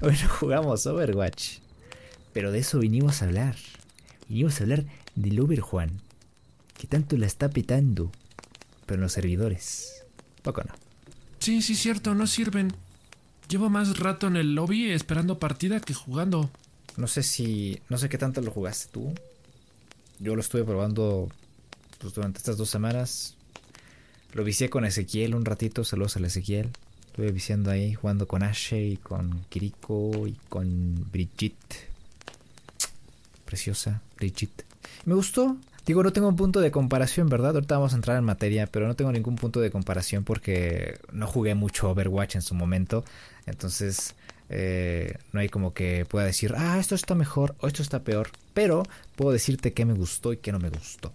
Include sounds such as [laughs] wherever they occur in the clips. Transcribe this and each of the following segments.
[laughs] Hoy no jugamos Overwatch. Pero de eso vinimos a hablar. Vinimos a hablar del Overjuan. Que tanto la está petando. Pero en los servidores. Poco no. Sí, sí, cierto, no sirven. Llevo más rato en el lobby esperando partida que jugando. No sé si. No sé qué tanto lo jugaste tú. Yo lo estuve probando pues, durante estas dos semanas. Lo vicié con Ezequiel un ratito. Saludos al Ezequiel. Estuve viciando ahí, jugando con Ashe y con Kiriko y con Brigitte. Preciosa, Brigitte. Me gustó. Digo, no tengo un punto de comparación, ¿verdad? Ahorita vamos a entrar en materia, pero no tengo ningún punto de comparación porque no jugué mucho Overwatch en su momento. Entonces, eh, no hay como que pueda decir, ah, esto está mejor o esto está peor. Pero puedo decirte qué me gustó y qué no me gustó.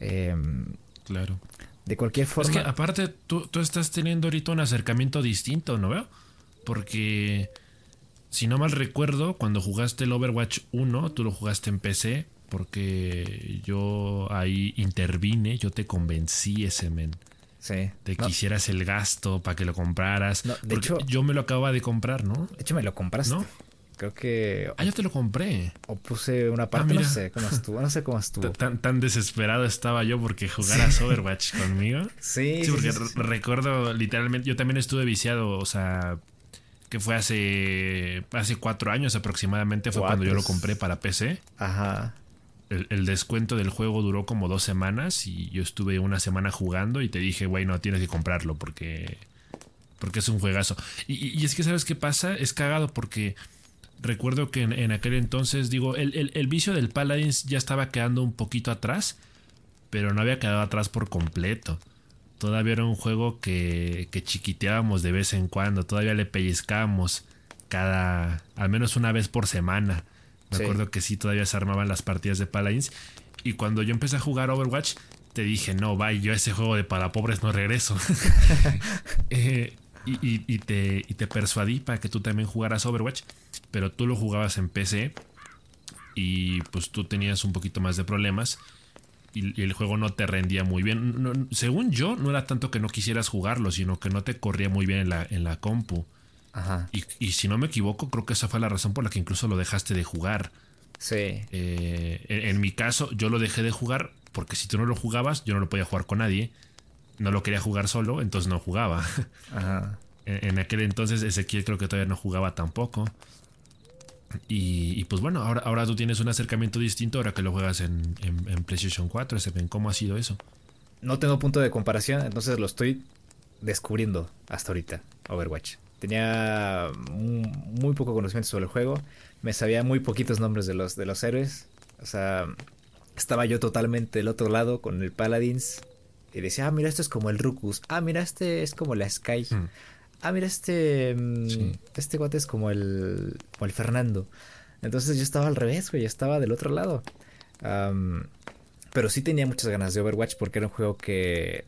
Em, claro. De cualquier forma. Es que aparte tú, tú estás teniendo ahorita un acercamiento distinto, ¿no veo? Porque si no mal recuerdo, cuando jugaste el Overwatch 1, tú lo jugaste en PC, porque yo ahí intervine, yo te convencí ese men. Sí. De que hicieras el gasto para que lo compraras. de hecho, yo me lo acababa de comprar, ¿no? De hecho, me lo compraste. ¿No? Creo que. Ah, yo te lo compré. O puse una parte, ah, no sé cómo estuvo. No sé cómo [laughs] estuvo. Tan, tan desesperado estaba yo porque jugaras Overwatch conmigo. Sí. Sí, porque recuerdo literalmente. Yo también estuve viciado, o sea. Que fue hace. Hace cuatro años aproximadamente. Fue cuando yo lo compré para PC. Ajá. El, el, descuento del juego duró como dos semanas y yo estuve una semana jugando y te dije, güey, no tienes que comprarlo porque. Porque es un juegazo. Y, y es que, ¿sabes qué pasa? Es cagado porque Recuerdo que en, aquel entonces, digo, el, vicio del Paladins ya estaba quedando un poquito atrás, pero no había quedado atrás por completo. Todavía era un juego que, que chiquiteábamos de vez en cuando, todavía le pellizcábamos cada, al menos una vez por semana. Me acuerdo que sí, todavía se armaban las partidas de Paladins. Y cuando yo empecé a jugar Overwatch, te dije, no, vaya, yo a ese juego de para pobres no regreso. [laughs] [laughs] eh, y, te, te persuadí para que tú también jugaras Overwatch, pero tú lo jugabas en PC y pues tú tenías un poquito más de problemas y, el juego no te rendía muy bien. según yo, no era tanto que no quisieras jugarlo, sino que no te corría muy bien en la, en la compu. Ajá. Y, si no me equivoco, creo que esa fue la razón por la que incluso lo dejaste de jugar. Sí. Eh, en, mi caso, yo lo dejé de jugar porque si tú no lo jugabas, yo no lo podía jugar con nadie no lo quería jugar solo, entonces no jugaba. Ajá. [laughs] En, aquel entonces Ezequiel creo que todavía no jugaba tampoco. Y, pues bueno, ahora, ahora tú tienes un acercamiento distinto ahora que lo juegas en, PlayStation 4. ¿Cómo ha sido eso? No tengo punto de comparación, entonces lo estoy descubriendo hasta ahorita, Overwatch. Tenía muy poco conocimiento sobre el juego, me sabía muy poquitos nombres de los, de los héroes. O sea, estaba yo totalmente del otro lado con el Paladins, y decía, ah, mira, esto es como el Rukus. Ah, mira, este es como la Sky. Hmm. Ah, mira, este. Mm, este guate es como el. como el Fernando. Entonces yo estaba al revés, güey. Yo estaba del otro lado. pero sí tenía muchas ganas de Overwatch porque era un juego que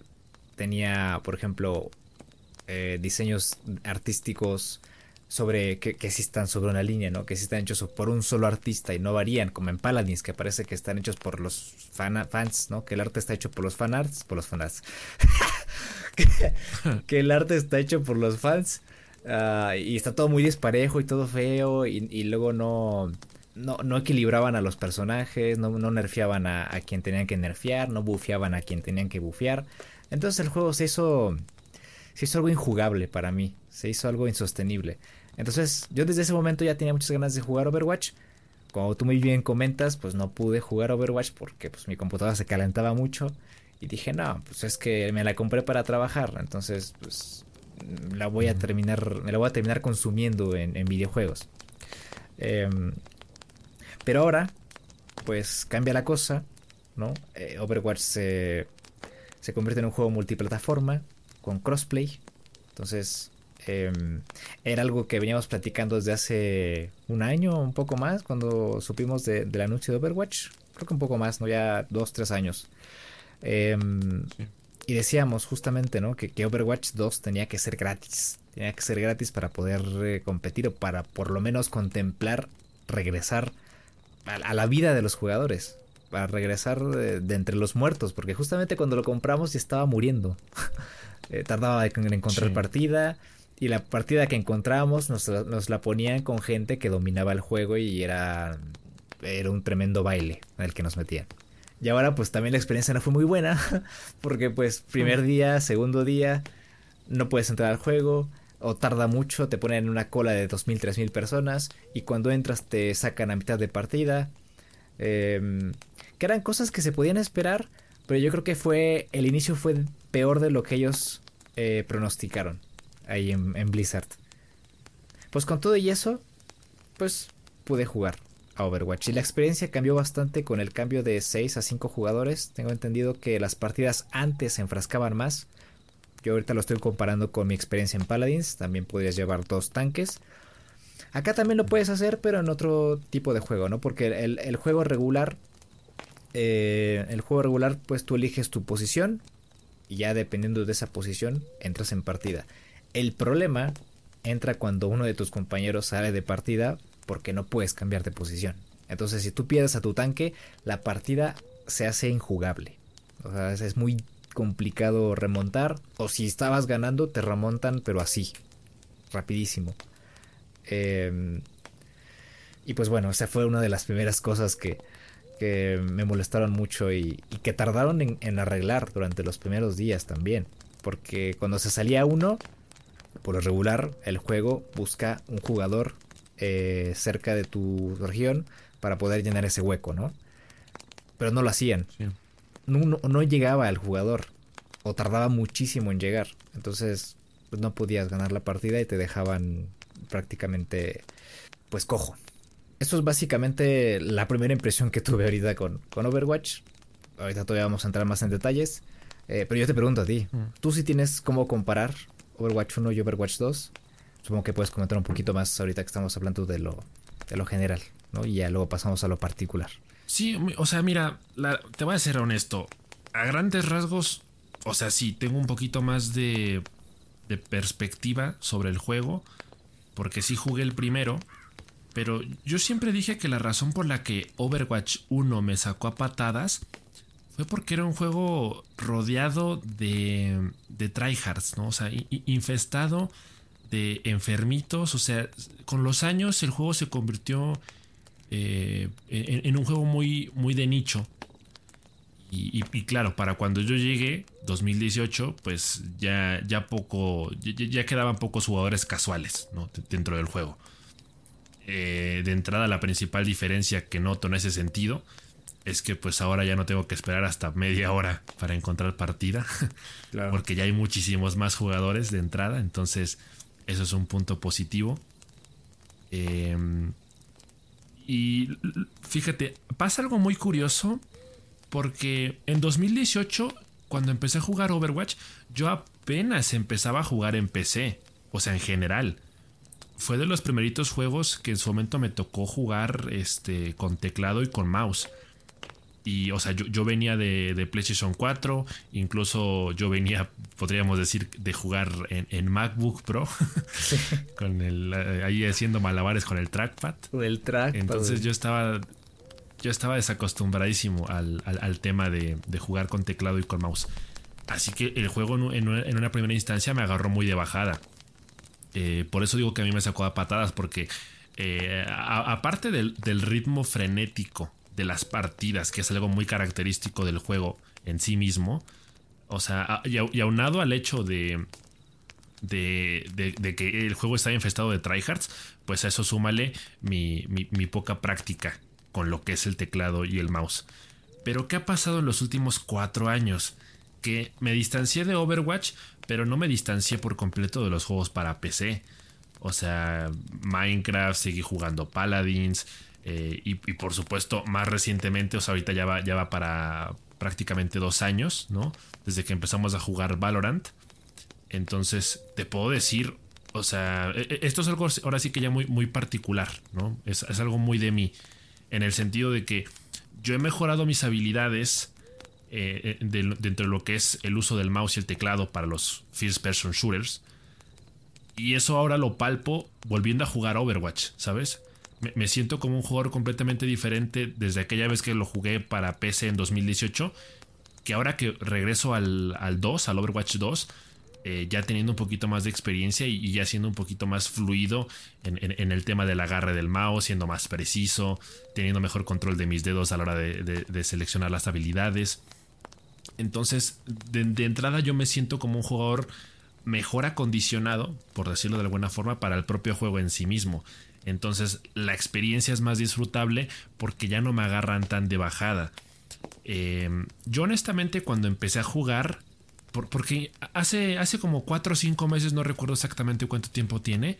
tenía, por ejemplo, eh, diseños artísticos sobre que, que están sobre una línea, ¿no? Que sí están hechos por un solo artista y no varían, como en Paladins, que parece que están hechos por los fans, ¿no? Que el arte está hecho por los fanarts, por los fanarts. [laughs] que, el arte está hecho por los fans ah, y está todo muy desparejo y todo feo y, luego no, no, equilibraban a los personajes, no, no nerfeaban a, a, quien tenían que nerfear, no bufeaban a quien tenían que bufear. Entonces el juego se hizo, se hizo algo injugable para mí, se hizo algo insostenible. Entonces yo desde ese momento ya tenía muchas ganas de jugar Overwatch. Como tú muy bien comentas, pues no pude jugar Overwatch porque pues mi computadora se calentaba mucho. Y dije, no, pues es que me la compré para trabajar. Entonces, pues la voy a terminar, me la voy a terminar consumiendo en, videojuegos. Em, pero ahora, pues cambia la cosa, ¿no? Eh, Overwatch se, se convierte en un juego multiplataforma con crossplay. Entonces, Em, era algo que veníamos platicando desde hace un año, un poco más, cuando supimos del anuncio de Overwatch. Creo que un poco más, ¿no? Ya dos, tres años. Em, y decíamos justamente, ¿no? Que, Overwatch 2 tenía que ser gratis. Tenía que ser gratis para poder eh, competir o para por lo menos contemplar regresar a, la vida de los jugadores. Para regresar de, entre los muertos. Porque justamente cuando lo compramos ya estaba muriendo. [laughs] Eh, tardaba en encontrar partida y la partida que encontrábamos nos, nos, la ponían con gente que dominaba el juego y era, era un tremendo baile en el que nos metían. Y ahora pues también la experiencia no fue muy buena [laughs] porque pues primer día, segundo día, no puedes entrar al juego o tarda mucho, te ponen en una cola de 2.000, 3.000 personas y cuando entras te sacan a mitad de partida. Em, que eran cosas que se podían esperar, pero yo creo que fue el inicio fue peor de lo que ellos eh, pronosticaron ahí en, Blizzard. Pues con todo y eso, pues pude jugar a Overwatch. Y la experiencia cambió bastante con el cambio de 6 a 5 jugadores. Tengo entendido que las partidas antes se enfrascaban más. Yo ahorita lo estoy comparando con mi experiencia en Paladins. También podías llevar dos tanques. Acá también lo puedes hacer, pero en otro tipo de juego, ¿no? Porque el, juego regular. Eh, el juego regular, pues tú eliges tu posición. Y ya dependiendo de esa posición, entras en partida. El problema entra cuando uno de tus compañeros sale de partida porque no puedes cambiar de posición. Entonces, si tú pierdes a tu tanque, la partida se hace injugable. O sea, es muy complicado remontar. O si estabas ganando, te remontan, pero así, rapidísimo. Em, y pues bueno, esa fue una de las primeras cosas que, que me molestaron mucho y, que tardaron en, arreglar durante los primeros días también. Porque cuando se salía uno, por lo regular, el juego busca un jugador eh, cerca de tu región para poder llenar ese hueco, ¿no? Pero no lo hacían. No, no, llegaba el jugador o tardaba muchísimo en llegar. Entonces pues, no podías ganar la partida y te dejaban prácticamente pues cojo. Esto es básicamente la primera impresión que tuve ahorita con, con Overwatch. Ahorita todavía vamos a entrar más en detalles. Eh, pero yo te pregunto a ti, mm. ¿tú sí tienes cómo comparar Overwatch 1 y Overwatch 2? Supongo que puedes comentar un poquito más ahorita que estamos hablando de lo, de lo general, ¿no? Y ya luego pasamos a lo particular. Sí, o sea, mira, te voy a ser honesto. A grandes rasgos, o sea, sí, tengo un poquito más de, de perspectiva sobre el juego, porque sí jugué el primero, pero yo siempre dije que la razón por la que Overwatch 1 me sacó a patadas fue porque era un juego rodeado de, de tryhards, ¿no? O sea, infestado de enfermitos. O sea, con los años el juego se convirtió eh, en, un juego muy, muy de nicho. Y, claro, para cuando yo llegué, 2018, pues ya, ya poco, ya, quedaban pocos jugadores casuales dentro del juego. Eh, de entrada, la principal diferencia que noto en ese sentido es que pues ahora ya no tengo que esperar hasta media hora para encontrar partida. [laughs] Porque ya hay muchísimos más jugadores de entrada. Entonces, eso es un punto positivo. Em, y fíjate, pasa algo muy curioso porque en 2018, cuando empecé a jugar Overwatch, yo apenas empezaba a jugar en PC, o sea, en general. Fue de los primeritos juegos que en su momento me tocó jugar este, con teclado y con mouse. Y, o sea, yo, venía de, PlayStation 4, incluso yo venía, podríamos decir, de jugar en, MacBook Pro, [laughs] con el, eh, ahí haciendo malabares con el trackpad. El trackpad. Entonces yo estaba, yo estaba desacostumbradísimo al, tema de, jugar con teclado y con mouse. Así que el juego en, una primera instancia me agarró muy de bajada. Eh, por eso digo que a mí me sacó a patadas, porque eh, aparte del, del ritmo frenético de las partidas, que es algo muy característico del juego en sí mismo. O sea, y, aunado al hecho de, de, que el juego está infestado de tryhards, pues a eso súmale mi, mi, poca práctica con lo que es el teclado y el mouse. Pero ¿qué ha pasado en los últimos cuatro años? Que me distancié de Overwatch, pero no me distancié por completo de los juegos para PC. O sea, Minecraft, seguí jugando Paladins, eh, y, por supuesto, más recientemente, o sea, ahorita ya va, ya va para prácticamente dos años, ¿no? Desde que empezamos a jugar Valorant. Entonces, te puedo decir, o sea, e, e, esto es algo ahora sí que ya muy, muy particular, ¿no? Es, algo muy de mí, en el sentido de que yo he mejorado mis habilidades eh, eh, dentro de lo que es el uso del mouse y el teclado para los first person shooters. Y eso ahora lo palpo volviendo a jugar Overwatch, ¿sabes? Me, siento como un jugador completamente diferente desde aquella vez que lo jugué para PC en 2018, que ahora que regreso al, al 2, al Overwatch 2, eh, ya teniendo un poquito más de experiencia y, ya siendo un poquito más fluido en, el tema del agarre del mouse, siendo más preciso, teniendo mejor control de mis dedos a la hora de, seleccionar las habilidades. Entonces, de, entrada yo me siento como un jugador mejor acondicionado, por decirlo de alguna forma, para el propio juego en sí mismo. Entonces la experiencia es más disfrutable porque ya no me agarran tan de bajada. Eh, yo honestamente cuando empecé a jugar, porque hace, hace como 4 o 5 meses, no recuerdo exactamente cuánto tiempo tiene,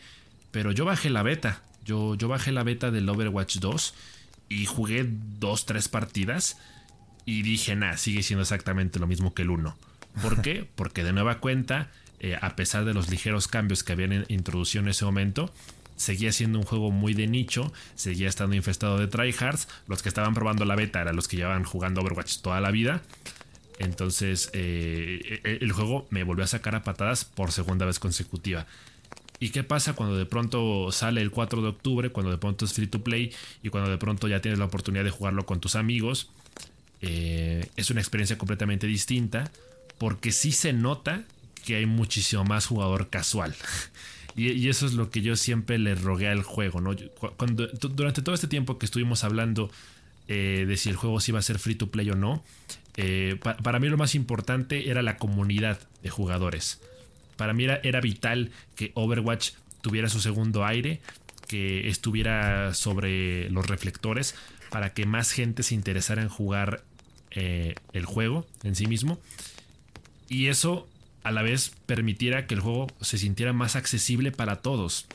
pero yo bajé la beta. Yo, yo bajé la beta del Overwatch 2 y jugué 2, 3 partidas y dije, nada, sigue siendo exactamente lo mismo que el 1. ¿Por qué? [laughs] Porque de nueva cuenta, eh, a pesar de los ligeros cambios que habían introducido en ese momento, seguía siendo un juego muy de nicho, seguía estando infestado de tryhards. Los que estaban probando la beta eran los que llevaban jugando Overwatch toda la vida. Entonces eh, e, el juego me volvió a sacar a patadas por segunda vez consecutiva. ¿Y qué pasa cuando de pronto sale el 4 de octubre, cuando de pronto es free to play y cuando de pronto ya tienes la oportunidad de jugarlo con tus amigos? Eh, es una experiencia completamente distinta porque sí se nota que hay muchísimo más jugador casual. [laughs] Y, eso es lo que yo siempre le rogué al juego, ¿no? Cuando, durante todo este tiempo que estuvimos hablando eh, de si el juego sí iba a ser free to play o no, eh, para mí lo más importante era la comunidad de jugadores. Para mí era, era vital que Overwatch tuviera su segundo aire, que estuviera sobre los reflectores, para que más gente se interesara en jugar eh, el juego en sí mismo. Y eso a la vez permitiera que el juego se sintiera más accesible para todos.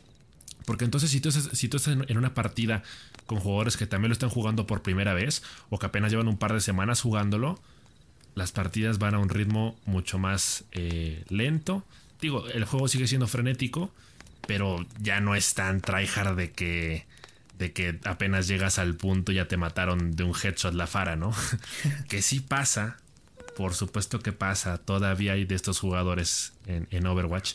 Porque entonces si tú, si tú estás en una partida con jugadores que también lo están jugando por primera vez o que apenas llevan un par de semanas jugándolo, las partidas van a un ritmo mucho más eh, lento. Digo, el juego sigue siendo frenético, pero ya no es tan tryhard de que de que apenas llegas al punto ya te mataron de un headshot la fara, ¿no? [laughs] que sí pasa, por supuesto que pasa, todavía hay de estos jugadores en, Overwatch.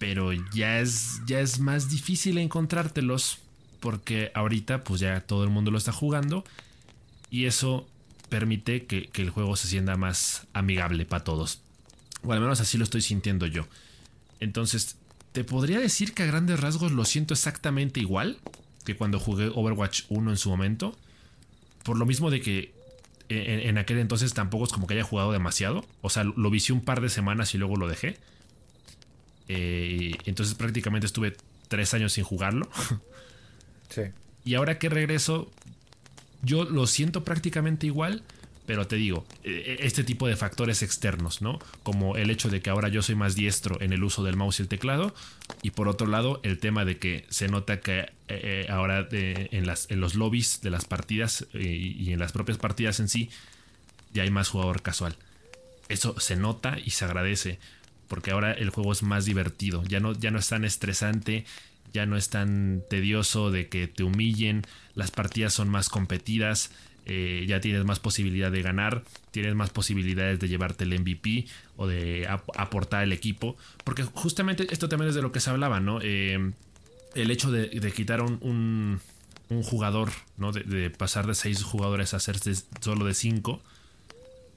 Pero ya es, ya es más difícil encontrártelos porque ahorita pues ya todo el mundo lo está jugando y eso permite que, que el juego se sienta más amigable para todos. O al menos así lo estoy sintiendo yo. Entonces, te podría decir que a grandes rasgos lo siento exactamente igual que cuando jugué Overwatch 1 en su momento. Por lo mismo de que en, aquel entonces tampoco es como que haya jugado demasiado. O sea, lo vicié un par de semanas y luego lo dejé. Eh, entonces prácticamente estuve tres años sin jugarlo. Sí. [laughs] Y ahora que regreso, yo lo siento prácticamente igual. Pero te digo, e, e, este tipo de factores externos, ¿no? Como el hecho de que ahora yo soy más diestro en el uso del mouse y el teclado. Y por otro lado, el tema de que se nota que eh, eh, ahora en, los lobbies de las partidas eh, y en las propias partidas en sí, ya hay más jugador casual. Eso se nota y se agradece. Porque ahora el juego es más divertido. Ya no, ya no es tan estresante. Ya no es tan tedioso de que te humillen. Las partidas son más competidas eh, ya tienes más posibilidad de ganar, tienes más posibilidades de llevarte el MVP o de aportar el equipo, porque justamente esto también es de lo que se hablaba, ¿no? Eh, el hecho de, quitar un, jugador, ¿no? De, pasar de seis jugadores a hacerse solo de cinco,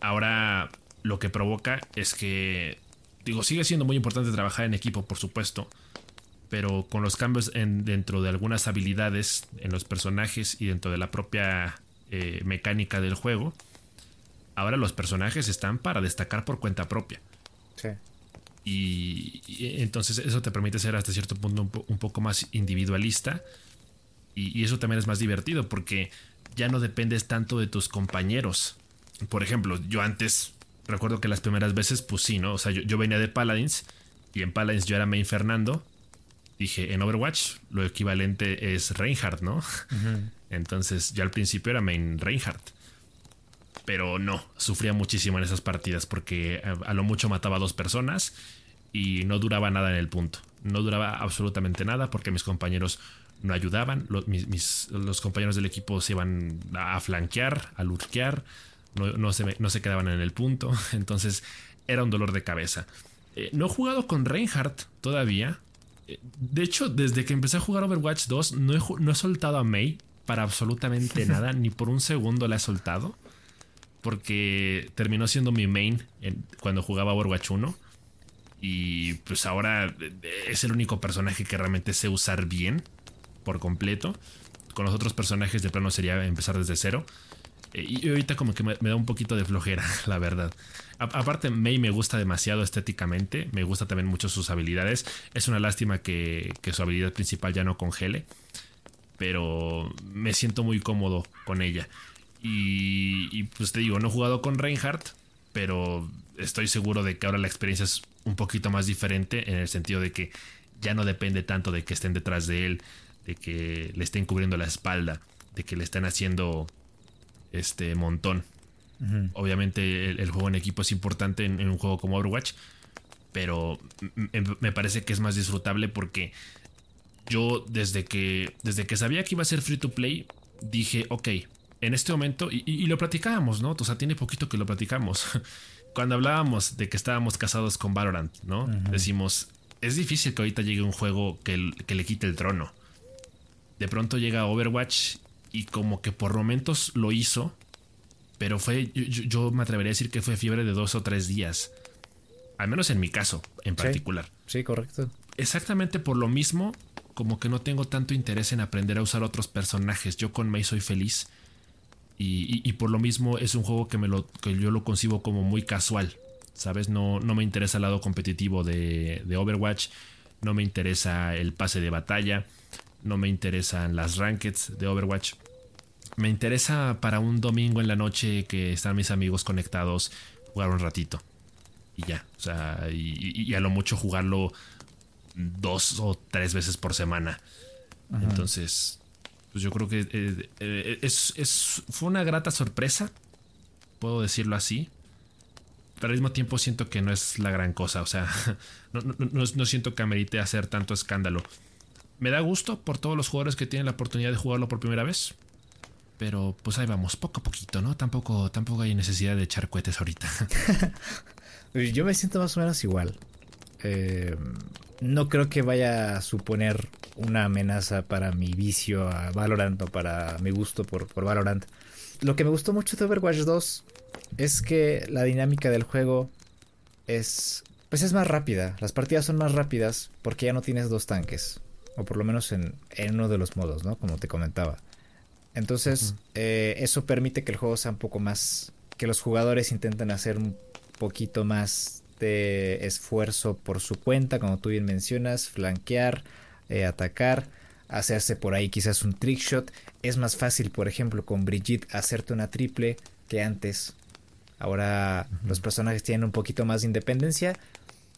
ahora lo que provoca es que, digo, sigue siendo muy importante trabajar en equipo, por supuesto, pero con los cambios en, dentro de algunas habilidades en los personajes y dentro de la propia eh, mecánica del juego, ahora los personajes están para destacar por cuenta propia. Sí. Y, entonces eso te permite ser hasta cierto punto un, poco más individualista. Y, eso también es más divertido porque ya no dependes tanto de tus compañeros. Por ejemplo, yo antes recuerdo que las primeras veces, pues sí, ¿no? O sea, yo, venía de Paladins y en Paladins yo era main Fernando. Dije, en Overwatch lo equivalente es Reinhardt, ¿no? Entonces yo al principio era main Reinhardt. Pero no, sufría muchísimo en esas partidas porque a lo mucho mataba a dos personas y no duraba nada en el punto. No duraba absolutamente nada porque mis compañeros no ayudaban. Los, compañeros del equipo se iban a flanquear, a lurquear, no, se, quedaban en el punto. [laughs] Entonces era un dolor de cabeza. Eh, no he jugado con Reinhardt todavía. Eh, de hecho, desde que empecé a jugar Overwatch 2, no he, no he soltado a Mei para absolutamente [laughs] nada, ni por un segundo la he soltado. Porque terminó siendo mi main cuando jugaba Overwatch 1. Y pues ahora es el único personaje que realmente sé usar bien por completo. Con los otros personajes de plano sería empezar desde cero. Eh, y ahorita como que me, da un poquito de flojera, [laughs] la verdad. aparte, Mei me gusta demasiado estéticamente. Me gusta también mucho sus habilidades. Es una lástima que, que su habilidad principal ya no congele. Pero me siento muy cómodo con ella. Y, pues te digo, no he jugado con Reinhardt, pero estoy seguro de que ahora la experiencia es un poquito más diferente en el sentido de que ya no depende tanto de que estén detrás de él, de que le estén cubriendo la espalda, de que le estén haciendo este montón. Obviamente el, juego en equipo es importante en, un juego como Overwatch, pero me parece que es más disfrutable porque yo desde que, desde que sabía que iba a ser free to play, dije, ok, en este momento, y, lo platicábamos, ¿no? O sea, tiene poquito que lo platicamos. [laughs] Cuando hablábamos de que estábamos casados con Valorant, ¿no? Decimos, es difícil que ahorita llegue un juego que, que, le quite el trono. De pronto llega Overwatch y como que por momentos lo hizo, pero fue, yo, me atrevería a decir que fue fiebre de dos o tres días. Al menos en mi caso, en particular. Sí, correcto. Exactamente por lo mismo, como que no tengo tanto interés en aprender a usar otros personajes. Yo con Mei soy feliz y, por lo mismo es un juego que, me lo, que yo lo concibo como muy casual. ¿Sabes? No, no me interesa el lado competitivo de, Overwatch. No me interesa el pase de batalla. No me interesan las rankeds de Overwatch. Me interesa para un domingo en la noche que están mis amigos conectados jugar un ratito. Y ya. O sea, y a lo mucho jugarlo dos o tres veces por semana. Entonces, pues yo creo que eh, eh, es, fue una grata sorpresa, puedo decirlo así. Pero al mismo tiempo siento que no es la gran cosa, o sea, [laughs] no, siento que amerite hacer tanto escándalo. Me da gusto por todos los jugadores que tienen la oportunidad de jugarlo por primera vez. Pero pues ahí vamos, poco a poquito, ¿no? Tampoco, tampoco hay necesidad de echar cohetes ahorita. [laughs] Yo me siento más o menos igual. Eh, no creo que vaya a suponer una amenaza para mi vicio a Valorant o para mi gusto por, por Valorant. Lo que me gustó mucho de Overwatch 2 es que la dinámica del juego es pues es más rápida. Las partidas son más rápidas porque ya no tienes dos tanques. O por lo menos en, uno de los modos, ¿no? Como te comentaba. Entonces, eh, eso permite que el juego sea un poco más. que los jugadores intenten hacer un poquito más de esfuerzo por su cuenta, como tú bien mencionas, flanquear, eh, atacar, hacerse por ahí quizás un trick shot. Es más fácil, por ejemplo, con Brigitte hacerte una triple que antes. Ahora los personajes tienen un poquito más de independencia.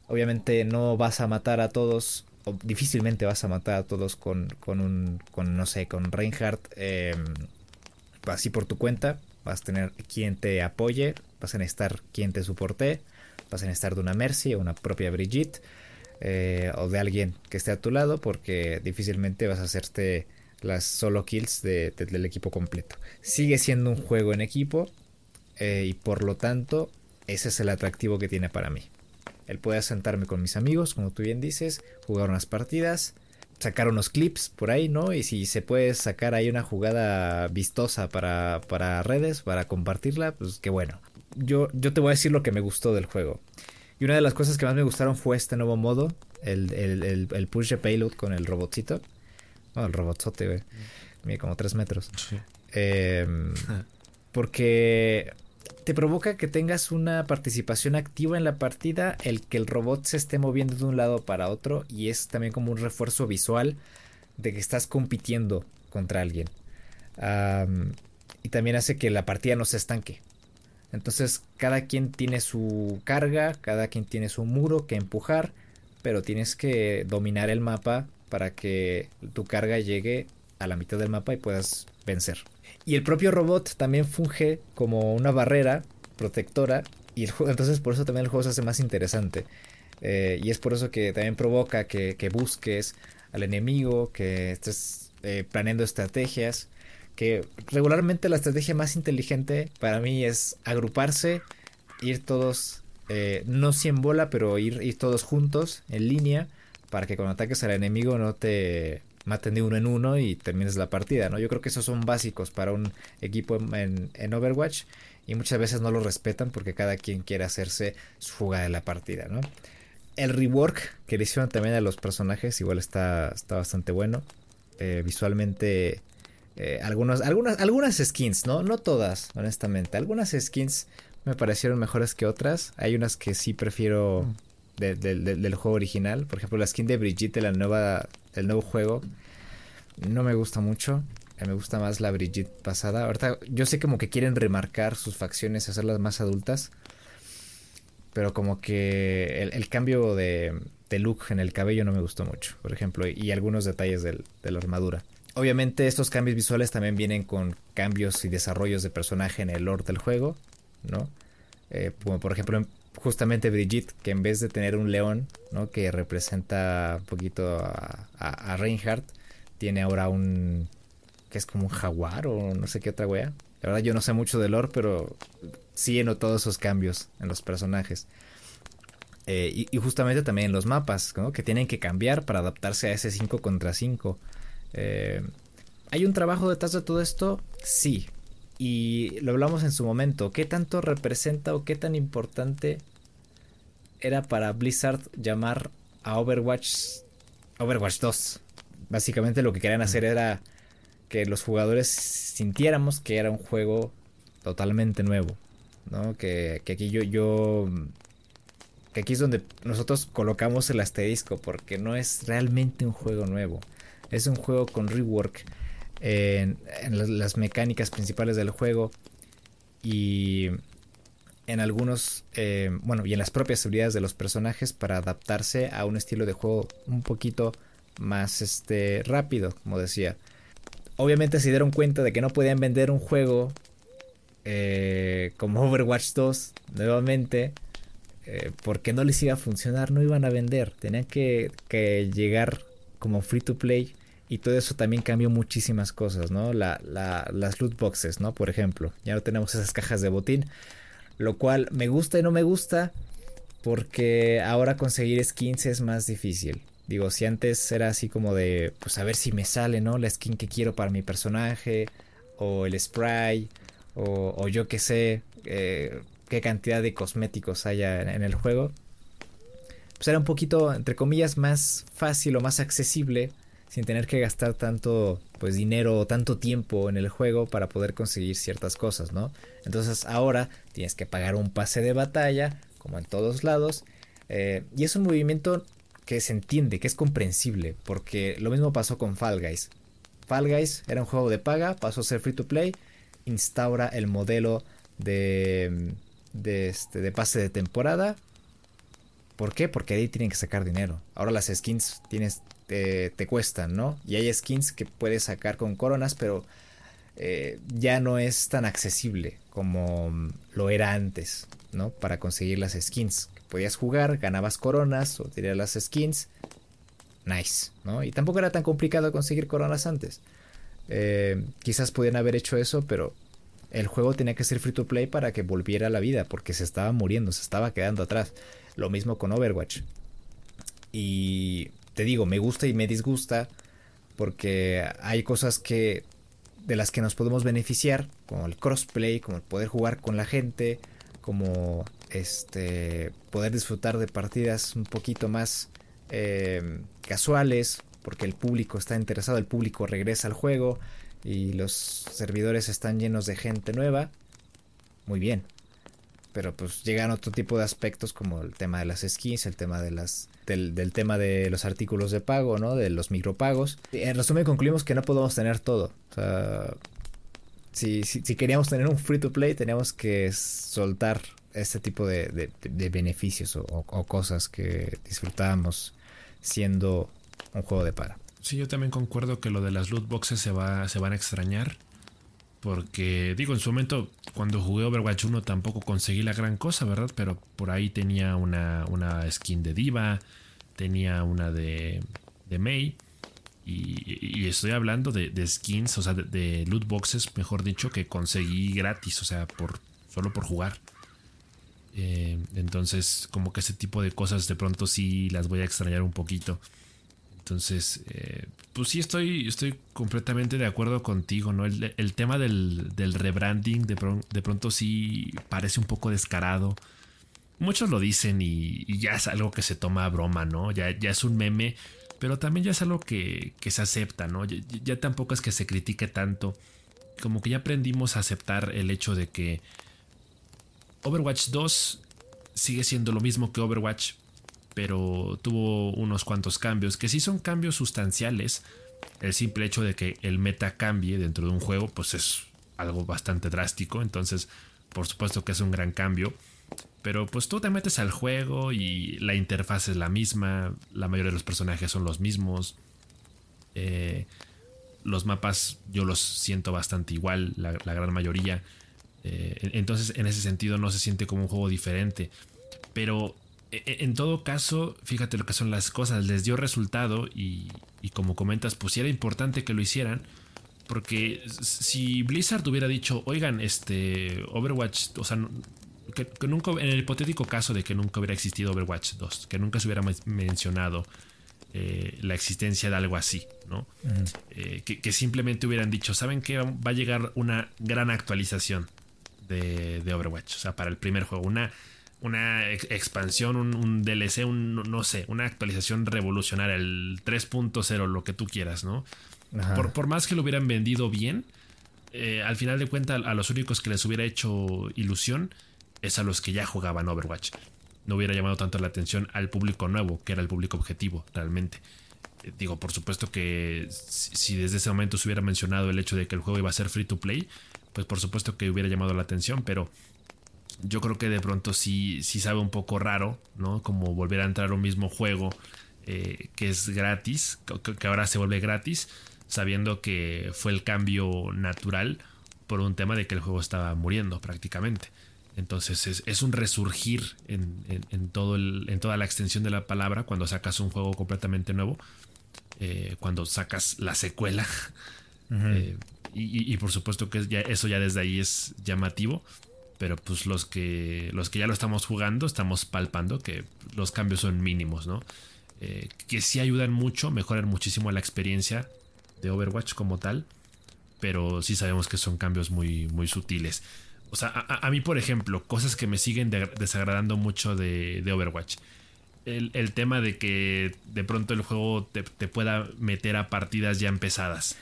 Obviamente no vas a matar a todos, o difícilmente vas a matar a todos con, con un, con no sé, con Reinhardt em, así por tu cuenta. Vas a tener quien te apoye, vas a necesitar quien te soporte vas a necesitar de una Mercy o una propia Brigitte eh, o de alguien que esté a tu lado porque difícilmente vas a hacerte las solo kills del equipo completo. Sigue siendo un juego en equipo eh, y por lo tanto ese es el atractivo que tiene para mí. El poder sentarme con mis amigos, como tú bien dices, jugar unas partidas, sacar unos clips por ahí, ¿no? Y si se puede sacar ahí una jugada vistosa para, para redes, para compartirla, pues qué bueno yo, yo te voy a decir lo que me gustó del juego. Y una de las cosas que más me gustaron fue este nuevo modo, el, el, push de payload con el robotcito. No, el robotzote, güey. Mide como 3 metros. Em, [laughs] porque te provoca que tengas una participación activa en la partida, el que el robot se esté moviendo de un lado para otro y es también como un refuerzo visual de que estás compitiendo contra alguien. y también hace que la partida no se estanque. Entonces cada quien tiene su carga, cada quien tiene su muro que empujar, pero tienes que dominar el mapa para que tu carga llegue a la mitad del mapa y puedas vencer. Y el propio robot también funge como una barrera protectora y el [laughs] entonces por eso también el juego se hace más interesante. Eh, y es por eso que también provoca que, busques al enemigo, que estés eh, planeando estrategias que regularmente la estrategia más inteligente para mí es agruparse, ir todos, eh, no 100 bola, pero ir, ir todos juntos en línea para que cuando ataques al enemigo no te maten de uno en uno y termines la partida, ¿no? Yo creo que esos son básicos para un equipo en, en Overwatch y muchas veces no lo respetan porque cada quien quiere hacerse su jugada de la partida, ¿no? El rework que le hicieron también a los personajes igual está, está bastante bueno. Eh, visualmente, eh, algunas, algunas, algunas skins, ¿no? No todas, honestamente. Algunas skins me parecieron mejores que otras. Hay unas que sí prefiero mm. del juego original. Por ejemplo, la skin de Brigitte, la nueva, del nuevo juego, no me gusta mucho. Me gusta más la Brigitte pasada. Ahorita yo sé como que quieren remarcar sus facciones, hacerlas más adultas. Pero como que el, cambio de, look en el cabello no me gustó mucho, por ejemplo, y algunos detalles de la armadura. Obviamente estos cambios visuales también vienen con cambios y desarrollos de personaje en el lore del juego, ¿no? Eh, como por ejemplo justamente Brigitte, que en vez de tener un león, ¿no? Que representa un poquito a, Reinhardt, tiene ahora un, que es como un jaguar o no sé qué otra wea. La verdad yo no sé mucho de lore, pero sí he notado esos cambios en los personajes. Eh, y, justamente también en los mapas, que tienen que cambiar para adaptarse a ese 5 contra 5. Eh, ¿Hay un trabajo detrás de todo esto? Sí. Y lo hablamos en su momento. ¿Qué tanto representa o qué tan importante era para Blizzard llamar a Overwatch Overwatch 2? Básicamente lo que querían hacer era que los jugadores sintiéramos que era un juego totalmente nuevo, ¿no? Que, aquí yo, yo, que aquí es donde nosotros colocamos el asterisco, porque no es realmente un juego nuevo, es un juego con rework en, las mecánicas principales del juego y en algunos, eh, bueno, y en las propias habilidades de los personajes para adaptarse a un estilo de juego un poquito más este rápido, como decía obviamente se dieron cuenta de que no podían vender un juego eh, como [laughs] Overwatch 2 nuevamente. Eh, porque no les iba a funcionar, no iban a vender. Tenían que, llegar como free to play. Y todo eso también cambió muchísimas cosas, ¿no? las loot boxes, ¿no? Por ejemplo, ya no tenemos esas cajas de botín. Lo cual me gusta y no me gusta. Porque ahora conseguir skins es más difícil. Digo, si antes era así como de, pues a ver si me sale, ¿no? La skin que quiero para mi personaje, o el spray, o, yo qué sé, eh, qué cantidad de cosméticos haya en, el juego. Pues era un poquito, entre comillas, más fácil o más accesible, sin tener que gastar tanto, pues dinero o tanto tiempo en el juego para poder conseguir ciertas cosas, ¿no? Entonces ahora tienes que pagar un pase de batalla, como en todos lados, eh, y es un movimiento que se entiende, que es comprensible, porque lo mismo pasó con Fall Guys. Fall Guys era un juego de paga, pasó a ser free to play, instaura el modelo de, de, este, de pase de temporada. ¿Por qué? Porque ahí tienen que sacar dinero. Ahora las skins tienes, te, cuestan, ¿no? Y hay skins que puedes sacar con coronas, pero eh, ya no es tan accesible como lo era antes, ¿no? Para conseguir las skins podías jugar, ganabas coronas o tirar las skins. Nice, ¿no? Y tampoco era tan complicado conseguir coronas antes. Eh, quizás podían haber hecho eso, pero el juego tenía que ser free to play para que volviera a la vida, porque se estaba muriendo, se estaba quedando atrás. Lo mismo con Overwatch. Y te digo, me gusta y me disgusta, porque hay cosas que de las que nos podemos beneficiar, como el crossplay, como el poder jugar con la gente, como este poder disfrutar de partidas un poquito más eh, casuales porque el público está interesado el público regresa al juego y los servidores están llenos de gente nueva muy bien pero pues llegan otro tipo de aspectos como el tema de las skins el tema de las del, tema de los artículos de pago no de los micropagos en resumen concluimos que no podemos tener todo o sea si, si, queríamos tener un free to play, teníamos que soltar este tipo de, beneficios o, cosas que disfrutábamos siendo un juego de para. Sí, yo también concuerdo que lo de las loot boxes se, va, se van a extrañar. Porque, digo, en su momento, cuando jugué Overwatch 1 tampoco conseguí la gran cosa, ¿verdad? Pero por ahí tenía una, una skin de Diva, tenía una de, de Mei. Y, estoy hablando de, skins, o sea, de, loot boxes, mejor dicho, que conseguí gratis, o sea, por solo por jugar. Eh, entonces, como que ese tipo de cosas de pronto sí las voy a extrañar un poquito. Entonces, eh, pues sí estoy, estoy completamente de acuerdo contigo, ¿no? El, tema del, rebranding de, pronto sí parece un poco descarado. muchos lo dicen y, ya es algo que se toma broma, ¿no? Ya, ya es un meme, pero también ya es algo que, se acepta, ¿no? Ya, tampoco es que se critique tanto. Como que ya aprendimos a aceptar el hecho de que Overwatch 2 sigue siendo lo mismo que Overwatch, pero tuvo unos cuantos cambios, que sí son cambios sustanciales. El simple hecho de que el meta cambie dentro de un juego, pues es algo bastante drástico, entonces por supuesto que es un gran cambio. Pero pues tú te metes al juego y la interfaz es la misma, la mayoría de los personajes son los mismos. Eh, los mapas yo los siento bastante igual, la, gran mayoría. Eh, entonces en ese sentido no se siente como un juego diferente. Pero en todo caso, fíjate lo que son las cosas, les dio resultado y, y como comentas, pues era importante que lo hicieran. Porque si Blizzard hubiera dicho, oigan, este Overwatch, o sea, que, nunca, en el hipotético caso de que nunca hubiera existido Overwatch 2, que nunca se hubiera mencionado eh, la existencia de algo así, ¿no? Eh, que, simplemente hubieran dicho, ¿saben qué? Va a llegar una gran actualización de, Overwatch, o sea, para el primer juego, una, una expansión, un, DLC, un, no sé, una actualización revolucionaria, el 3.0, lo que tú quieras, ¿no? Por, por, más que lo hubieran vendido bien, eh, al final de cuentas a los únicos que les hubiera hecho ilusión es a los que ya jugaban Overwatch. No hubiera llamado tanto la atención al público nuevo, que era el público objetivo realmente. Eh, digo, por supuesto que si desde ese momento se hubiera mencionado el hecho de que el juego iba a ser free to play, pues por supuesto que hubiera llamado la atención, pero yo creo que de pronto sí, sí sabe un poco raro, ¿no? Como volver a entrar a un mismo juego eh, que es gratis, que ahora se vuelve gratis, sabiendo que fue el cambio natural por un tema de que el juego estaba muriendo prácticamente. Entonces es, un resurgir en, todo en toda la extensión de la palabra cuando sacas un juego completamente nuevo, eh, cuando sacas la secuela. Eh, y, por supuesto que ya, eso ya desde ahí es llamativo. Pero pues los que, los que ya lo estamos jugando, estamos palpando que los cambios son mínimos, ¿no? Eh, que sí ayudan mucho, mejoran muchísimo la experiencia de Overwatch como tal. Pero sí sabemos que son cambios muy, muy sutiles. O sea, a, mí, por ejemplo, cosas que me siguen desagradando mucho de, Overwatch. El, tema de que de pronto el juego te, pueda meter a partidas ya empezadas.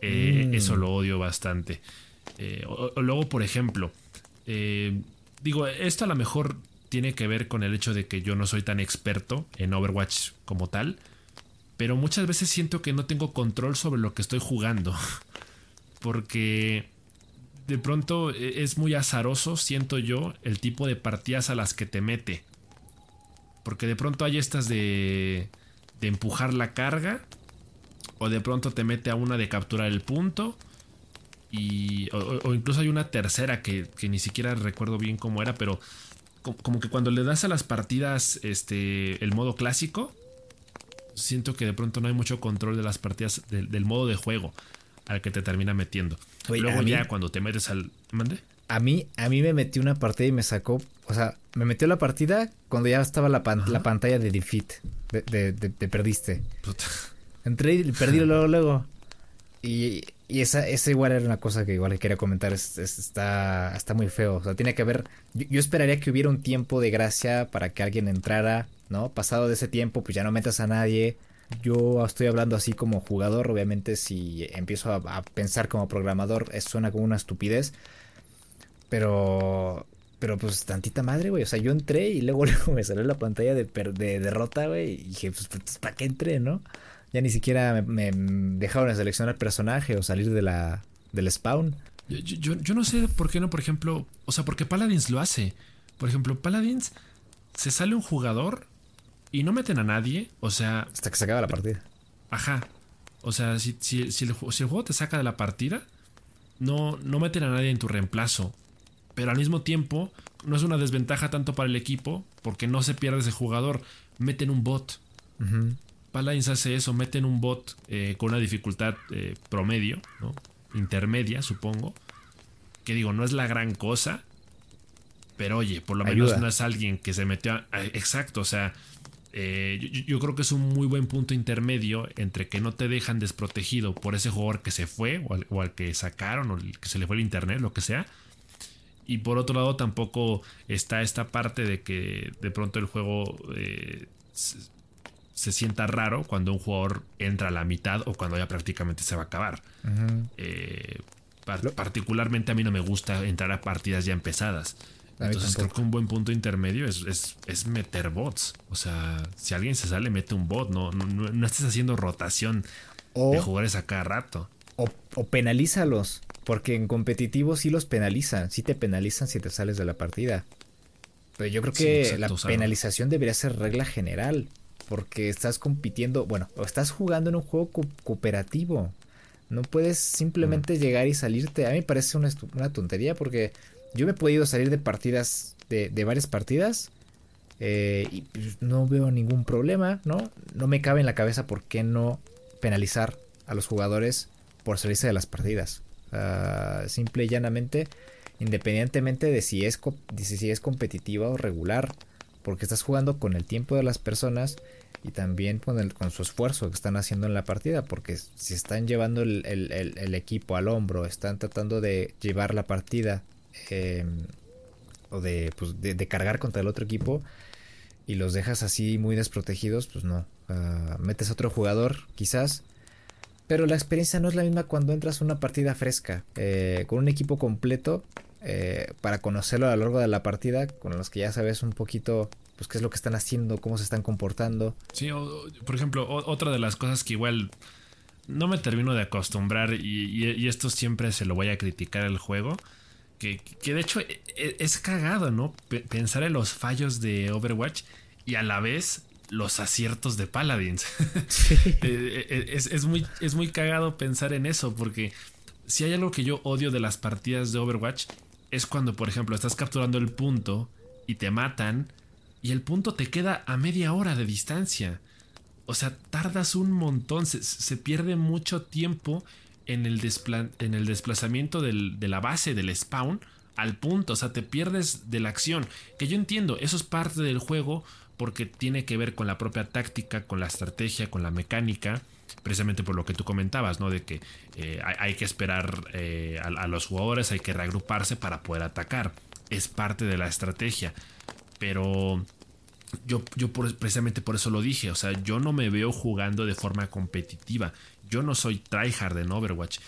Eh, mm. Eso lo odio bastante. Eh, o, luego, por ejemplo, eh, digo, esto a lo mejor tiene que ver con el hecho de que yo no soy tan experto en Overwatch como tal. Pero muchas veces siento que no tengo control sobre lo que estoy jugando. [laughs] Porque de pronto e, es muy azaroso, siento yo, el tipo de partidas a las que te mete. Porque de pronto hay estas de, de empujar la carga. O de pronto te mete a una de capturar el punto. Y, o, incluso hay una tercera que, que, ni siquiera recuerdo bien cómo era, pero como, que cuando le das a las partidas este, el modo clásico, siento que de pronto no hay mucho control de las partidas del modo de juego al que te termina metiendo. Luego ya cuando te metes al... ¿Mande? A mí, a mí me metió una partida y me sacó, o sea, me metió la partida cuando ya estaba la, la pantalla de defeat, de, de, perdiste. Entré y perdí [laughs] luego, luego. Y, y esa, esa igual era una cosa que igual quería comentar, está, está muy feo, o sea, tiene que haber, yo, esperaría que hubiera un tiempo de gracia para que alguien entrara, ¿no? Pasado de ese tiempo, pues ya no metas a nadie, yo estoy hablando así como jugador, obviamente si empiezo a, pensar como programador, eso suena como una estupidez. Pero, pero pues tantita madre, güey. O sea, yo entré y luego, [laughs] luego me salió la pantalla de, de derrota, güey. Y dije, pues, pues, ¿para qué entré, no? Ya ni siquiera me, dejaron seleccionar personaje o salir de la, del spawn. Yo, yo, no sé por qué no, por ejemplo, o sea, porque Paladins lo hace. Por ejemplo, Paladins se sale un jugador y no meten a nadie, o sea... Hasta que se acaba la partida. Ajá. O sea, si, si, si, el, juego te saca de la partida, no, no meten a nadie en tu reemplazo. Pero al mismo tiempo, no es una desventaja tanto para el equipo, porque no se pierde ese jugador. Meten un bot. Paladins hace eso, meten un bot eh, con una dificultad eh, promedio, ¿no? intermedia, supongo. Que digo, no es la gran cosa. Pero oye, por lo menos no es alguien que se metió a, Exacto, o sea, eh, yo, creo que es un muy buen punto intermedio entre que no te dejan desprotegido por ese jugador que se fue o al, que sacaron o que se le fue el internet, lo que sea. Y por otro lado tampoco está esta parte de que de pronto el juego eh, se, sienta raro cuando un jugador entra a la mitad o cuando ya prácticamente se va a acabar. Eh, particularmente a mí no me gusta entrar a partidas ya empezadas. Entonces creo que un buen punto intermedio es, es, meter bots. O sea, si alguien se sale, mete un bot. No, no, no estés haciendo rotación de jugadores a cada rato. O, o, penalízalos. Porque en competitivo sí los penalizan. Sí te penalizan si te sales de la partida. Pero yo creo que la penalización debería ser regla general. Porque estás compitiendo, bueno, o estás jugando en un juego cooperativo. No puedes simplemente mm. llegar y salirte. A mí me parece una, una tontería porque yo me he podido salir de partidas, de, varias partidas, eh, y pues, no veo ningún problema, ¿no? No me cabe en la cabeza por qué no penalizar a los jugadores por salirse de las partidas. simple y llanamente, independientemente de si es, si es competitiva o regular, porque estás jugando con el tiempo de las personas y también con, su esfuerzo que están haciendo en la partida, porque si están llevando el, equipo al hombro, están tratando de llevar la partida Em, o pues, de, de, cargar contra el otro equipo y los dejas así muy desprotegidos, pues no. Ah, metes a otro jugador, quizás. Pero la experiencia no es la misma cuando entras a una partida fresca, eh, con un equipo completo, eh, para conocerlo a lo largo de la partida, con los que ya sabes un poquito pues qué es lo que están haciendo, cómo se están comportando. Sí, por ejemplo, otra de las cosas que igual no me termino de acostumbrar y, y, esto siempre se lo voy a criticar al juego que, de hecho e, e, es, cagado, ¿no? pensar en los fallos de Overwatch y a la vez los aciertos de Paladins. [laughs] Eh, eh, es, muy, es muy cagado pensar en eso, porque si hay algo que yo odio de las partidas de Overwatch, es cuando, por ejemplo, estás capturando el punto y te matan y el punto te queda a media hora de distancia. O sea, tardas un montón, se pierde mucho tiempo en el, en el desplazamiento de la base del spawn al punto, o sea, te pierdes de la acción. Que yo entiendo, eso es parte del juego porque tiene que ver con la propia táctica, con la estrategia, con la mecánica, precisamente por lo que tú comentabas, ¿no? De que eh, hay, que esperar eh, a, los jugadores, hay que reagruparse para poder atacar. Es parte de la estrategia. Pero yo, yo precisamente por eso lo dije, o sea, yo no me veo jugando de forma competitiva yo no soy tryhard en Overwatch.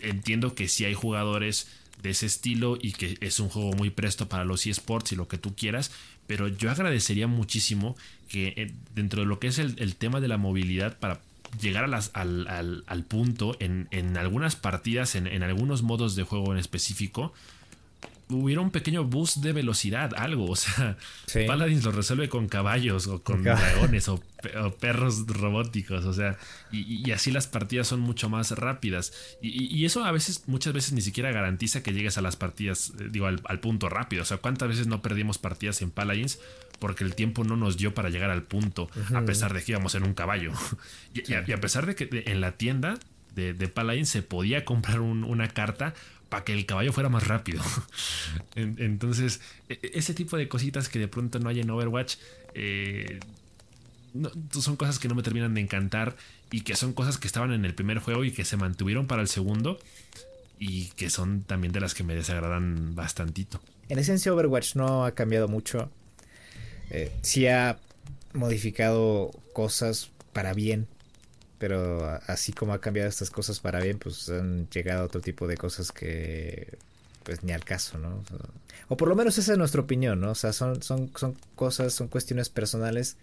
Entiendo que sí hay jugadores de ese estilo y que es un juego muy presto para los eSports y lo que tú quieras, pero yo agradecería muchísimo que eh, dentro de lo que es el, tema de la movilidad para llegar a las, al, punto en, algunas partidas, en, en, algunos modos de juego en específico, hubiera un pequeño boost de velocidad, algo. O sea, Paladins lo resuelve con caballos o con dragones o, perros robóticos. O sea, y, así las partidas son mucho más rápidas. Y, eso a veces, muchas veces ni siquiera garantiza que llegues a las partidas, eh, digo, al, punto rápido. O sea, ¿cuántas veces no perdimos partidas en Paladins? Porque el tiempo no nos dio para llegar al punto, a pesar de que íbamos en un caballo. [laughs] y, a, pesar de que en la tienda de, de Paladins se podía comprar una carta para que el caballo fuera más rápido. [laughs] Entonces, e, e, ese tipo de cositas que de pronto no hay en Overwatch, eh, son cosas que no me terminan de encantar y que son cosas que estaban en el primer juego y que se mantuvieron para el segundo y que son también de las que me desagradan bastantito. En esencia, Overwatch no ha cambiado mucho. Eh, sí ha modificado cosas para bien pero así como ha cambiado estas cosas para bien, pues han llegado otro tipo de cosas que pues ni al caso, ¿no? O, por lo menos esa es nuestra opinión, ¿no? O sea, son, son, son cosas, son cuestiones personales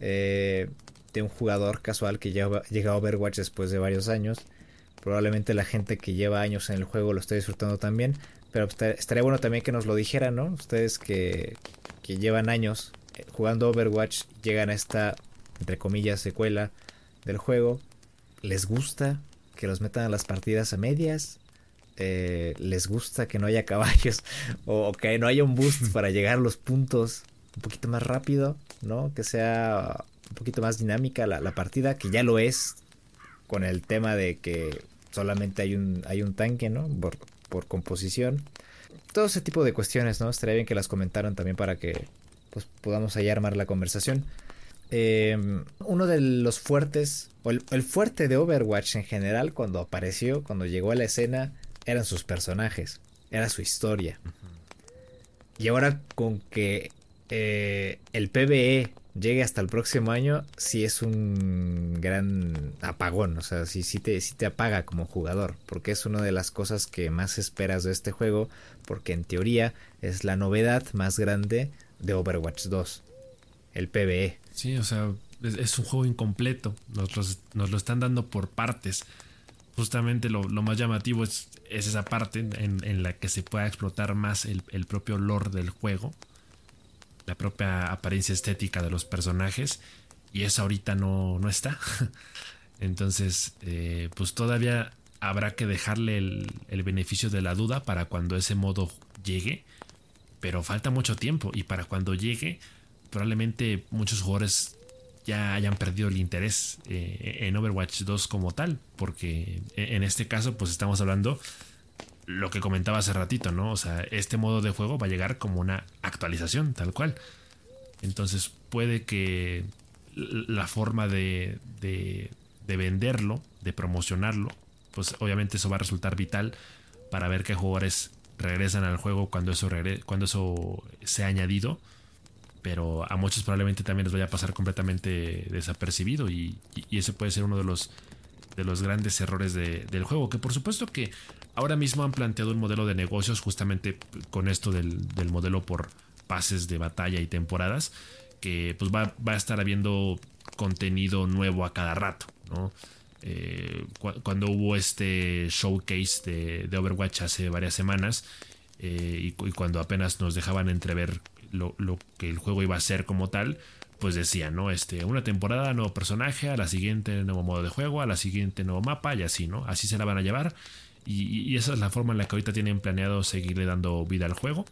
eh, de un jugador casual que ya llega a Overwatch después de varios años. Probablemente la gente que lleva años en el juego lo esté disfrutando también, pero estaría bueno también que nos lo dijeran, ¿no? Ustedes que, que llevan años eh, jugando Overwatch, llegan a esta, entre comillas, secuela del juego. Les gusta que los metan a las partidas a medias. Eh, les gusta que no haya [laughs] caballos o, que no haya un boost [laughs] para llegar a los puntos un poquito más rápido, ¿no? Que sea un poquito más dinámica la, partida, que ya lo es con el tema de que solamente hay un, hay un tanque, ¿no? Por, por composición. Todo ese tipo de cuestiones, ¿no? Estaría bien que las comentaran también para que pues, podamos ahí armar la conversación. Em, uno de los fuertes, o el, fuerte de Overwatch en general, cuando apareció, cuando llegó a la escena, eran sus personajes, era su historia. y ahora con que eh, el PBE llegue hasta el próximo año, sí es un gran apagón. O sea, sí, sí, te, sí te apaga como jugador. Porque es una de las cosas que más esperas de este juego. Porque en teoría es la novedad más grande de Overwatch 2. El PBE. Sí, o sea, es, un juego incompleto. Nos, nos, lo están dando por partes. Justamente lo, más llamativo es, es esa parte en, la que se pueda explotar más el, el propio lore del juego la propia apariencia estética de los personajes y eso ahorita no, no está. [laughs] Entonces, eh, pues todavía habrá que dejarle el, el, beneficio de la duda para cuando ese modo llegue, pero falta mucho tiempo y para cuando llegue probablemente muchos jugadores ya hayan perdido el interés eh, en Overwatch 2 como tal, porque en este caso pues estamos hablando lo que comentaba hace ratito, ¿no? O sea, este modo de juego va a llegar como una actualización, tal cual. Entonces puede que la forma de, de, venderlo, de promocionarlo, pues obviamente eso va a resultar vital para ver qué jugadores regresan al juego cuando eso, cuando eso sea añadido. Pero a muchos probablemente también les vaya a pasar completamente desapercibido y, ese puede ser uno de los de los grandes errores del juego. Que por supuesto que ahora mismo han planteado un modelo de negocios justamente con esto del, modelo por pases de batalla y temporadas. Que pues va, a estar habiendo contenido nuevo a cada rato. ¿no? Eh, cuando hubo este showcase de, Overwatch hace varias semanas. Eh, y, cuando apenas nos dejaban entrever lo, lo que el juego iba a ser como tal pues decía, ¿no? Este, una temporada, nuevo personaje, a la siguiente nuevo modo de juego, a la siguiente nuevo mapa y así, ¿no? Así se la van a llevar. Y, esa es la forma en la que ahorita tienen planeado seguirle dando vida al juego.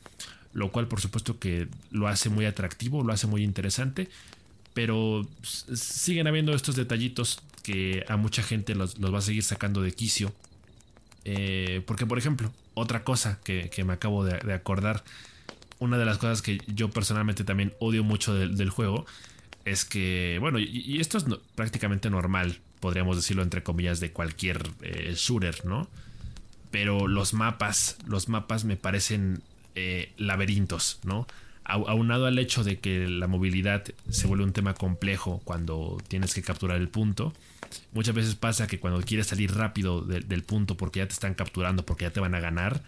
Lo cual, por supuesto, que lo hace muy atractivo, lo hace muy interesante. Pero siguen habiendo estos detallitos que a mucha gente los, va a seguir sacando de quicio. Eh, porque, por ejemplo, otra cosa que, me acabo de acordar una de las cosas que yo personalmente también odio mucho del, juego es que, bueno, y, esto es prácticamente normal, podríamos decirlo entre comillas, de cualquier eh, shooter, ¿no? Pero los mapas, los mapas me parecen eh, laberintos, ¿no? Aunado al hecho de que la movilidad se vuelve un tema complejo cuando tienes que capturar el punto, muchas veces pasa que cuando quieres salir rápido del punto porque ya te están capturando, porque ya te van a ganar,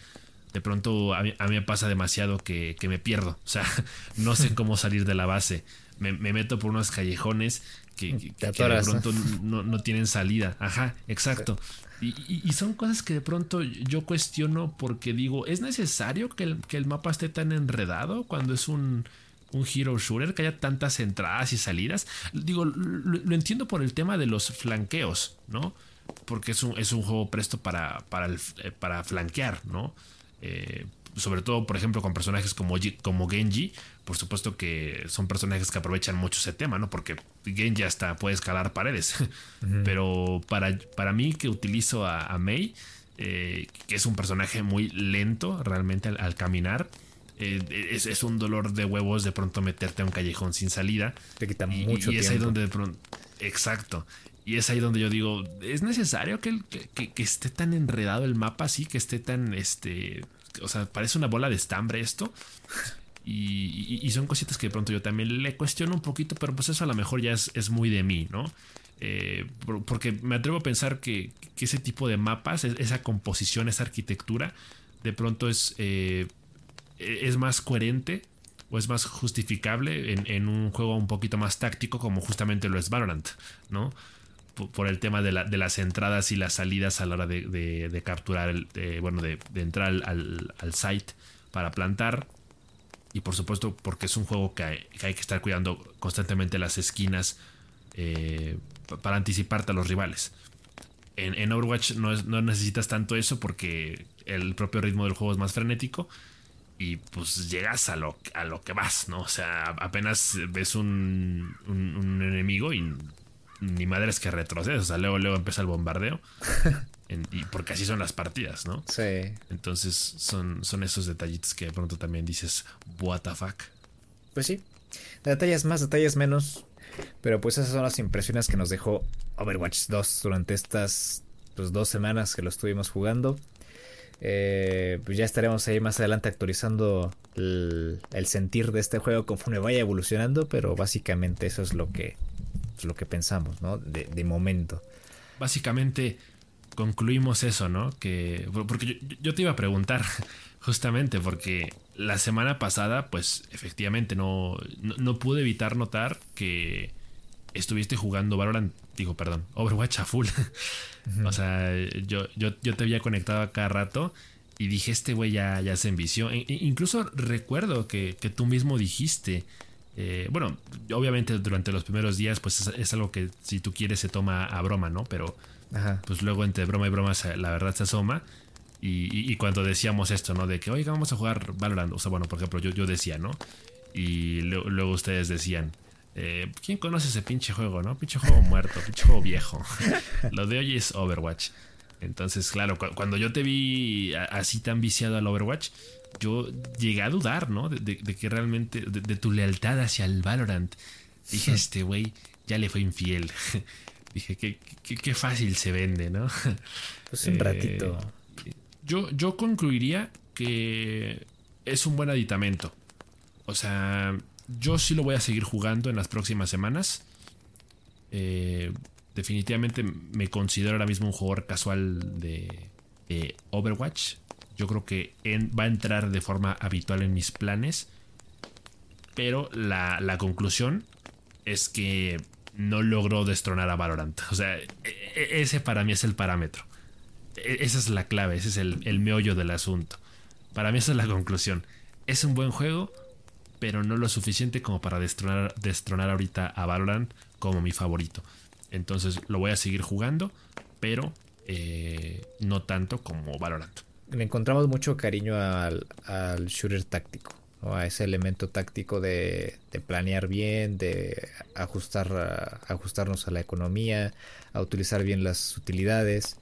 de pronto a mí, me pasa demasiado que, me pierdo. O sea, [laughs] no sé cómo salir de la base. Me, meto por unos callejones que, de pronto no, tienen salida. Ajá, exacto. Y, son cosas que de pronto yo cuestiono porque digo, ¿es necesario que el, mapa esté tan enredado cuando es un, un hero shooter, que haya tantas entradas y salidas? Digo, lo, entiendo por el tema de los flanqueos, ¿no? Porque es un, es un juego presto para, para, eh, para flanquear, ¿no? Eh, sobre todo, por ejemplo, con personajes como, como Genji, por supuesto que son personajes que aprovechan mucho ese tema, ¿no? Porque Genji hasta puede escalar paredes. [laughs] Pero para, para mí, que utilizo a, Mei, eh, que es un personaje muy lento realmente al, caminar, eh, es, un dolor de huevos de pronto meterte a un callejón sin salida. Te quita mucho y, es ahí donde de pronto. Exacto. Y es ahí donde yo digo, ¿es necesario que, que, esté tan enredado el mapa así? Que esté tan, este, o sea, parece una bola de estambre esto. Y, son cositas que de pronto yo también le cuestiono un poquito, pero pues eso a lo mejor ya es, muy de mí, ¿no? Eh, porque me atrevo a pensar que, ese tipo de mapas, esa composición, esa arquitectura, de pronto es, eh, es más coherente o es más justificable en, en, un juego un poquito más táctico como justamente lo es Valorant, ¿no? Por el tema de, las entradas y las salidas a la hora de, capturar, bueno, de, entrar al, site para plantar. Y por supuesto, porque es un juego que hay que, estar cuidando constantemente las esquinas eh, para anticiparte a los rivales. En, Overwatch no, necesitas tanto eso porque el propio ritmo del juego es más frenético. Y pues llegas a lo, que vas, ¿no? O sea, apenas ves un, un enemigo y ni madres que retrocedes. O sea, luego, luego empieza el bombardeo. [laughs] y porque así son las partidas, ¿no? Sí. Entonces son, son esos detallitos que de pronto también dices, what the fuck. Pues sí. Detalles más, detalles menos. Pero pues esas son las impresiones que nos dejó Overwatch 2 durante estas pues, dos semanas que lo estuvimos jugando. Eh, pues ya estaremos ahí más adelante actualizando el, sentir de este juego conforme vaya evolucionando, pero básicamente eso es lo que, lo que pensamos, ¿no? De, de momento. Básicamente concluimos eso, ¿no? Que, porque yo, te iba a preguntar, [laughs] justamente, porque la semana pasada, pues efectivamente no, no, pude evitar notar que estuviste jugando Valorant, digo, perdón, Overwatch a full. [laughs] o sea, yo, yo, yo, te había conectado a cada rato y dije, este güey ya, ya se envició. E, e, incluso recuerdo que, que, tú mismo dijiste, eh, bueno, obviamente durante los primeros días, pues es, es, algo que si tú quieres se toma a broma, ¿no? Pero pues luego entre broma y broma la verdad se asoma. Y, cuando decíamos esto, ¿no? De que, oiga, vamos a jugar Valorant. O sea, bueno, por ejemplo, yo, yo decía, ¿no? Y luego ustedes decían, eh, ¿quién conoce ese pinche juego, no? Pinche juego [laughs] muerto, pinche juego viejo. [laughs] Lo de hoy es Overwatch. Entonces, claro, cuando yo te vi así tan viciado al Overwatch, yo llegué a dudar, ¿no? De, que realmente, de, tu lealtad hacia el Valorant. Dije, este güey ya le fue infiel. [laughs] Dije, qué, qué, fácil se vende, ¿no? [laughs] Pues un ratito. Eh, yo, yo concluiría que es un buen aditamento. O sea, yo sí lo voy a seguir jugando en las próximas semanas. Eh, definitivamente me considero ahora mismo un jugador casual de, Overwatch. Yo creo que va a entrar de forma habitual en mis planes. Pero la, conclusión es que no logró destronar a Valorant. O sea, e, e, ese para mí es el parámetro. E, esa es la clave, ese es el, meollo del asunto. Para mí esa es la conclusión. Es un buen juego, pero no lo suficiente como para destronar, destronar ahorita a Valorant como mi favorito. Entonces lo voy a seguir jugando, pero eh, no tanto como Valorant. Le encontramos mucho cariño al, shooter táctico a ese elemento táctico de, planear bien, de ajustar, ajustarnos a la economía, a utilizar bien las utilidades.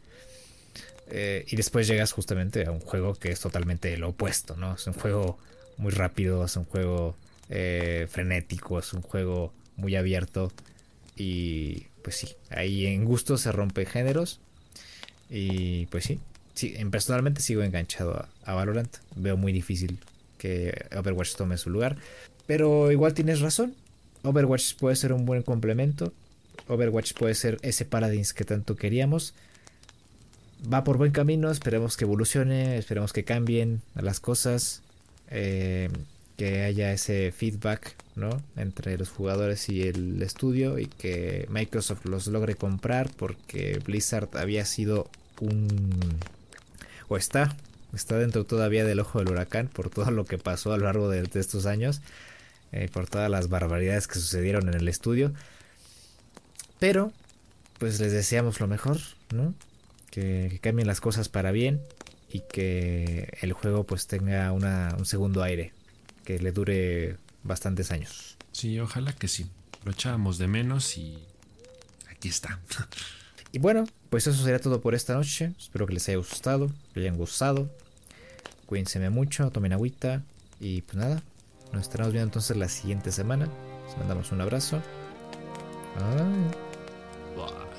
Eh, y después llegas justamente a un juego que es totalmente lo opuesto, ¿no? Es un juego muy rápido, es un juego eh, frenético, es un juego muy abierto. Y pues sí, ahí en gusto se rompe géneros. Y pues sí, sí, personalmente sigo enganchado a, Valorant. Veo muy difícil que Overwatch tome su lugar. Pero igual tienes razón. Overwatch puede ser un buen complemento. Overwatch puede ser ese Paladins que tanto queríamos. Va por buen camino, esperemos que evolucione, esperemos que cambien las cosas, eh, que haya ese feedback ¿no? entre los jugadores y el estudio y que Microsoft los logre comprar porque Blizzard había sido un... o está está dentro todavía del ojo del huracán por todo lo que pasó a lo largo de, estos años, eh, por todas las barbaridades que sucedieron en el estudio. Pero, pues les deseamos lo mejor, ¿no? Que, cambien las cosas para bien y que el juego pues tenga un segundo aire, que le dure bastantes años. Sí, ojalá que sí. Lo echábamos de menos y aquí está. Y bueno, pues eso sería todo por esta noche. Espero que les haya gustado, que hayan gustado. Cuídense mucho, tomen agüita. Y pues nada, nos estaremos viendo entonces la siguiente semana. Les mandamos un abrazo. Ay.